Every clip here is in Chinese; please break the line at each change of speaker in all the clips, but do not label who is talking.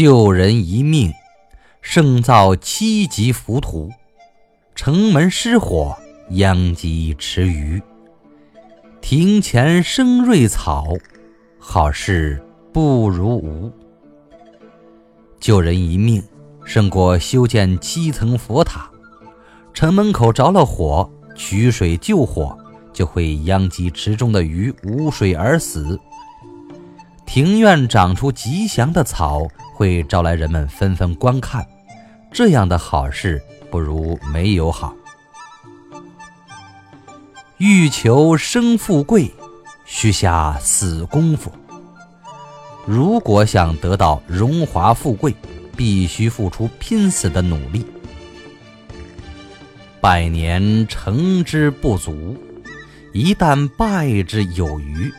救人一命，胜造七级浮屠；城门失火，殃及池鱼。庭前生瑞草，好事不如无。救人一命，胜过修建七层佛塔；城门口着了火，取水救火，就会殃及池中的鱼无水而死。庭院长出吉祥的草，会招来人们纷纷观看。这样的好事不如没有好。欲求生富贵，须下死功夫。如果想得到荣华富贵，必须付出拼死的努力。百年成之不足，一旦败之有余。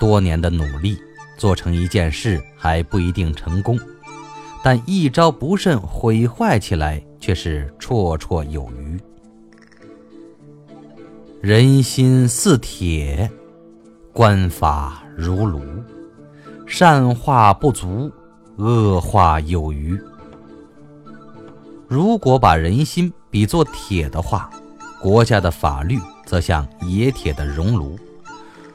多年的努力做成一件事还不一定成功，但一招不慎毁坏起来却是绰绰有余。人心似铁，官法如炉，善化不足，恶化有余。如果把人心比作铁的话，国家的法律则像冶铁的熔炉。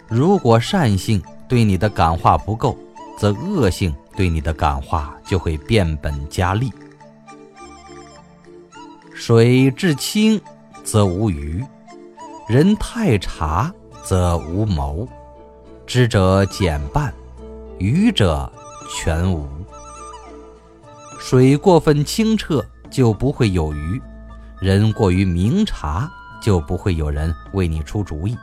如果善性对你的感化不够，则恶性对你的感化就会变本加厉。水至清则无鱼，人太察则无谋。知者减半，愚者全无。水过分清澈就不会有鱼，人过于明察就不会有人为你出主意。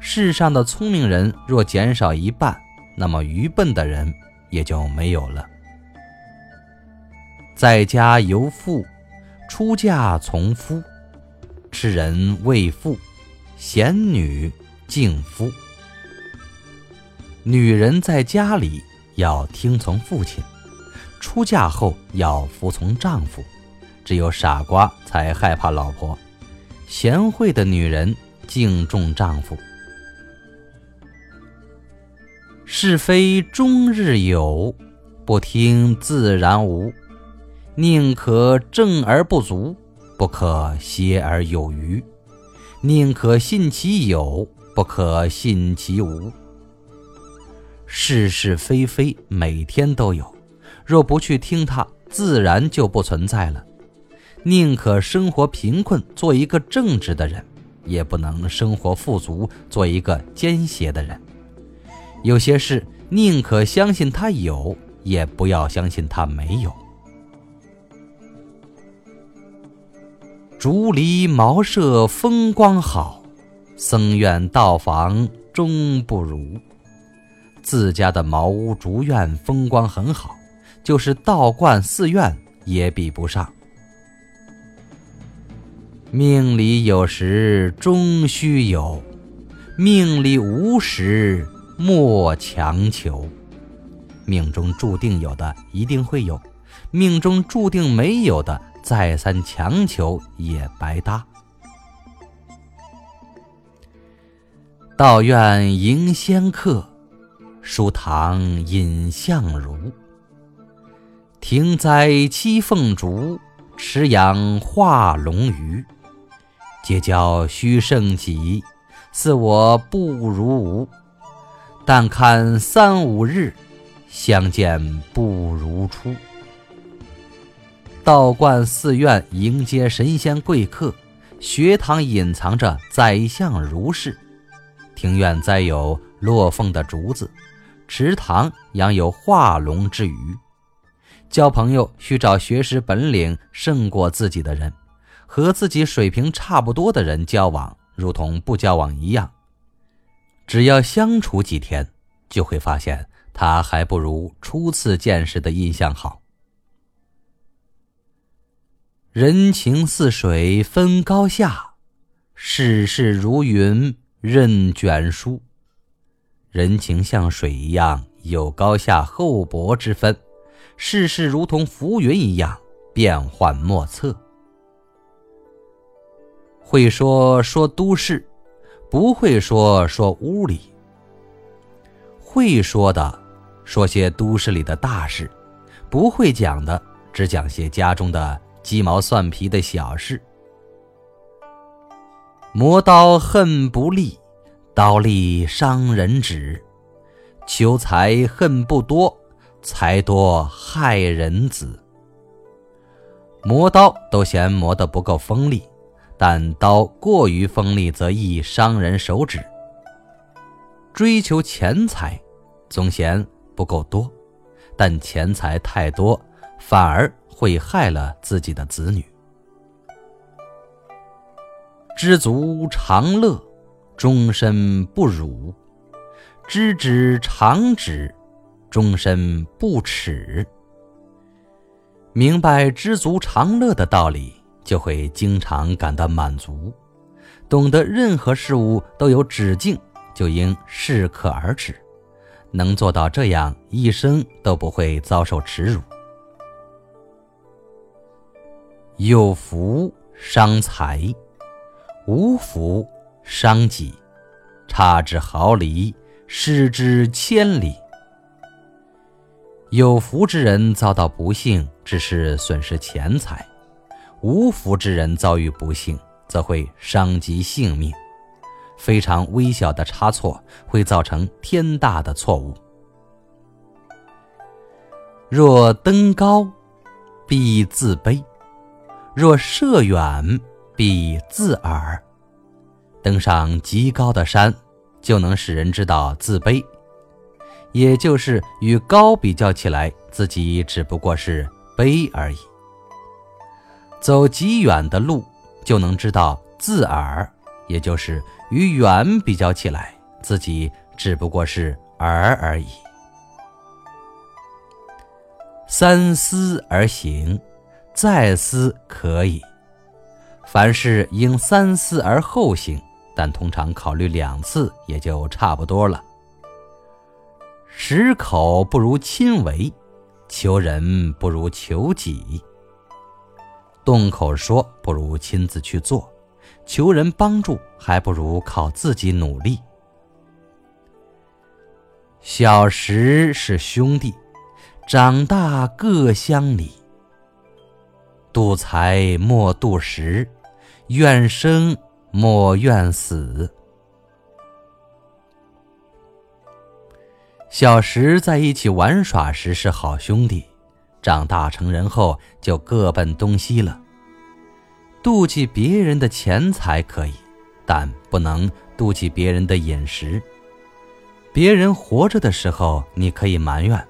世上的聪明人若减少一半，那么愚笨的人也就没有了。在家由父，出嫁从夫。痴人为妇，贤女敬夫。女人在家里要听从父亲，出嫁后要服从丈夫。只有傻瓜才害怕老婆，贤惠的女人敬重丈夫。是非终日有，不听自然无。宁可正而不足，不可邪而有余；宁可信其有，不可信其无。是是非非每天都有，若不去听它，自然就不存在了。宁可生活贫困，做一个正直的人，也不能生活富足，做一个奸邪的人。有些事宁可相信他有，也不要相信他没有。竹篱茅舍风光好，僧院道房终不如。自家的茅屋竹院风光很好，就是道观寺院也比不上。命里有时终须有，命里无时。莫强求，命中注定有的一定会有，命中注定没有的，再三强求也白搭。道院迎仙客，书堂饮相如。庭栽七凤竹，池养化龙鱼。结交须胜己，似我不如无。但看三五日，相见不如初。道观寺院迎接神仙贵客，学堂隐藏着宰相如是，庭院栽有落凤的竹子，池塘养有化龙之鱼。交朋友需找学识本领胜过自己的人，和自己水平差不多的人交往，如同不交往一样。只要相处几天，就会发现他还不如初次见时的印象好。人情似水分高下，世事如云任卷舒。人情像水一样有高下厚薄之分，世事如同浮云一样变幻莫测。会说说都市。不会说说屋里，会说的，说些都市里的大事，不会讲的只讲些家中的鸡毛蒜皮的小事。磨刀恨不利，刀利伤人指；求财恨不多，财多害人子。磨刀都嫌磨得不够锋利，但刀过于锋利则易伤人手指。追求钱财，总嫌不够多，但钱财太多，反而会害了自己的子女。知足常乐，终身不辱；知止常止，终身不耻。明白知足常乐的道理，就会经常感到满足；懂得任何事物都有止境，就应适可而止。能做到这样，一生都不会遭受耻辱。有福伤财。无福伤己，差之毫厘，失之千里。有福之人遭到不幸，只是损失钱财；无福之人遭遇不幸，则会伤及性命。非常微小的差错，会造成天大的错误。若登高，必自卑；若射远，必自耳。登上极高的山，就能使人知道自卑，也就是与高比较起来，自己只不过是卑而已。走极远的路，就能知道自耳，也就是与远比较起来，自己只不过是耳而已。三思而行，再思可以。凡事应三思而后行，但通常考虑两次也就差不多了。十口不如亲为，求人不如求己。动口说不如亲自去做，求人帮助还不如靠自己努力。小时是兄弟，长大各乡里。度财莫度时。愿生莫愿死。小时在一起玩耍时是好兄弟，长大成人后就各奔东西了。妒忌别人的钱财可以，但不能妒忌别人的饮食。别人活着的时候你可以埋怨，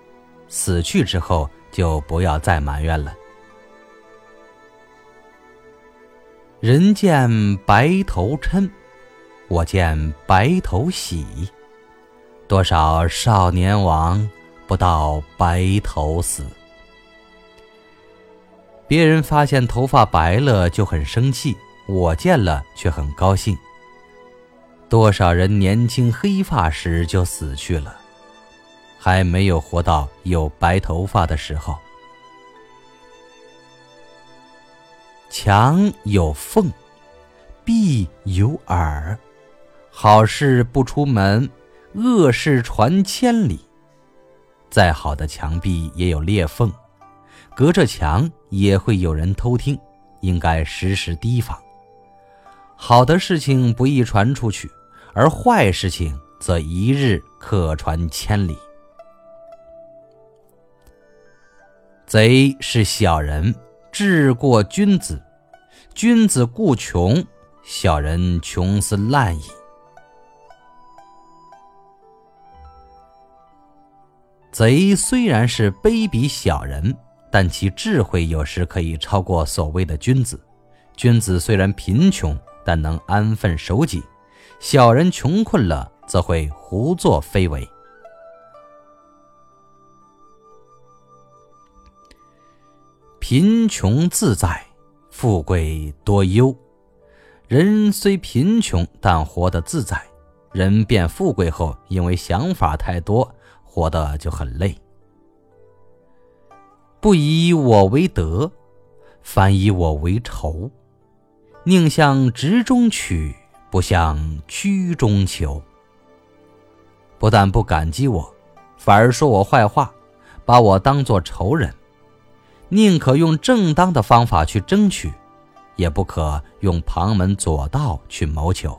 死去之后就不要再埋怨了。人见白头嗔，我见白头喜。多少少年亡，不到白头死。别人发现头发白了就很生气，我见了却很高兴。多少人年轻黑发时就死去了，还没有活到有白头发的时候。墙有缝，壁有耳。好事不出门，恶事传千里。再好的墙壁也有裂缝，隔着墙也会有人偷听，应该时时提防。好的事情不易传出去，而坏事情则一日可传千里。贼是小人。志过君子，君子固穷，小人穷斯滥矣。贼虽然是卑鄙小人，但其智慧有时可以超过所谓的君子。君子虽然贫穷，但能安分守己；小人穷困了，则会胡作非为。贫穷自在，富贵多忧。人虽贫穷，但活得自在；人变富贵后，因为想法太多，活得就很累。不以我为德，反以我为仇。宁向直中取，不向曲中求。不但不感激我，反而说我坏话，把我当作仇人。宁可用正当的方法去争取，也不可用旁门左道去谋求。